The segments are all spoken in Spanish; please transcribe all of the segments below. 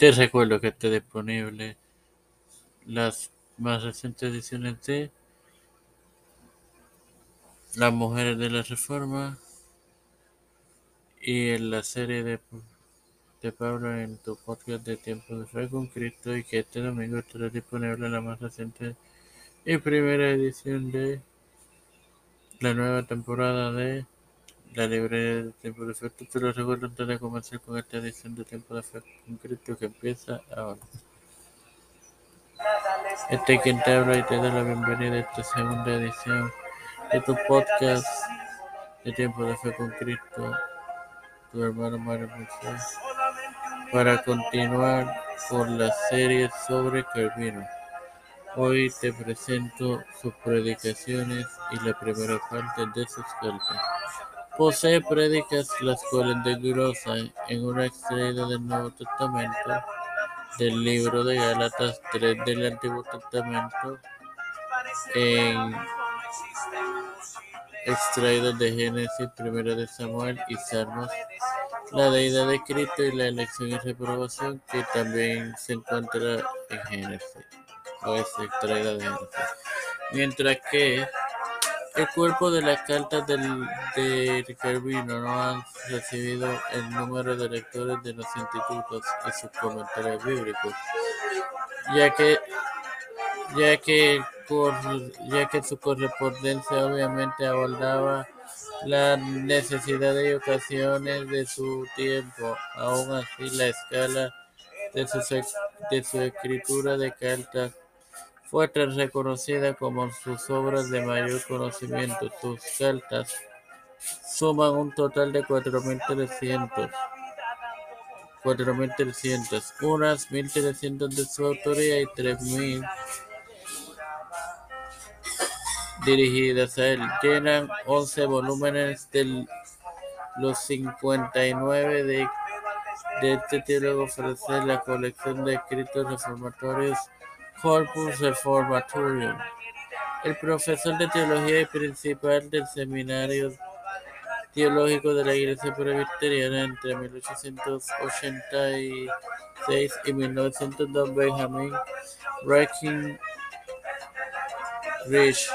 Te recuerdo que está disponible las más recientes ediciones de Las Mujeres de la Reforma y en la serie de, de Pablo en tu podcast de Tiempo de Fe con Cristo y que este domingo estará disponible la más reciente y primera edición de la nueva temporada de la librería de Tiempo de Fe. Te lo recuerdo antes de comenzar con esta edición de Tiempo de Fe con Cristo que empieza ahora. Este es quien te habla y te da la bienvenida a esta segunda edición de tu podcast de Tiempo de Fe con Cristo, tu hermano Mario Moisés, para continuar con la serie sobre Calvino. Hoy te presento sus predicaciones y la primera parte de sus cartas. Posee prédicas las cuales desglosan en una extraída del Nuevo Testamento, del libro de Gálatas, tres del Antiguo Testamento, en extraídos de Génesis, Primera de Samuel y Salmos, la deidad de Cristo y la elección y reprobación, que también se encuentra en Génesis, o es extraída de Génesis. Mientras que el cuerpo de las cartas de Calvino no han recibido el número de lectores de los institutos y sus comentarios bíblicos, ya que ya que ya que su correspondencia obviamente abordaba las necesidades y ocasiones de su tiempo. Aún así, la escala de su, de su escritura de cartas fue reconocida como sus obras de mayor conocimiento. Sus cartas suman un total de 4.300. 4.300, unas 1.300 de su autoría y 3.000 dirigidas a él. Llenan 11 volúmenes de los 59 de, de este teólogo francés, la colección de escritos reformatorios Corpus Reformatorium. El profesor de teología y principal del seminario teológico de la Iglesia Presbiteriana entre 1886 y 1902, Benjamin Rankin Rich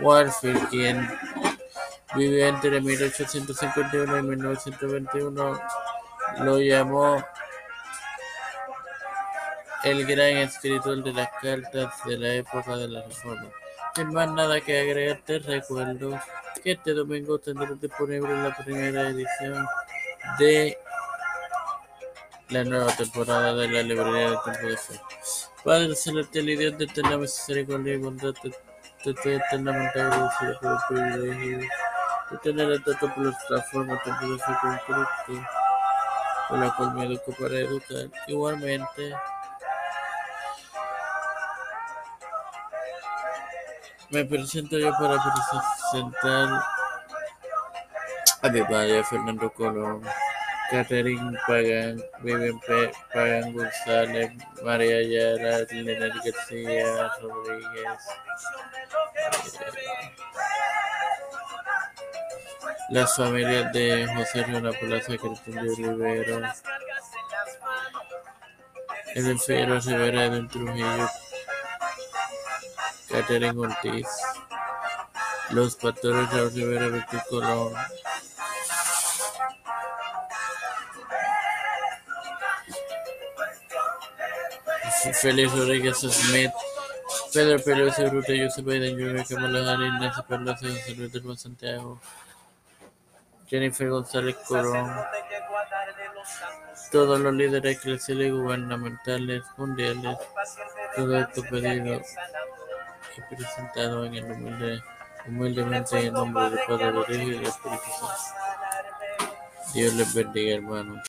Warfield, quien vivió entre 1851 y 1921, lo llamó el gran escritor de las cartas de la época de la Reforma. Sin más nada que agregar, te recuerdo que este domingo tendrá disponible la primera edición de la nueva temporada de la librería de Tiempo de Fe. Padre celestial y Dios de eterna misericordia y bondad, te, te estoy eternamente agradecido por el privilegio de tener el trato por la plataforma Tiempo de Fe con Cristo, por la cual me educo para educar. Igualmente, Me presento yo para presentar a mi padre Fernando Colón, Catherine Pagan, Vivian Pagan González, María Ayala, Leonel García Rodríguez, las familias de José Rona Plaza, Cristina de Olivero, Edel Figueroa Rivera, Edel Trujillo, Catherine Ortiz, Los Pastores Raúl Rivera, Víctor Colón, Félix Rodríguez Smith, Pedro Pérez Ruta, Joseph Biden Jr., Kamala Harris, Nancy Pelosi, José Luis del Santiago, Jennifer González Corón, todos los líderes eclesiales y gubernamentales mundiales, todo esto pedido y presentado en el humilde, humildemente en el nombre del Padre, del Hijo y del Espíritu Santo. Dios les bendiga, hermanos.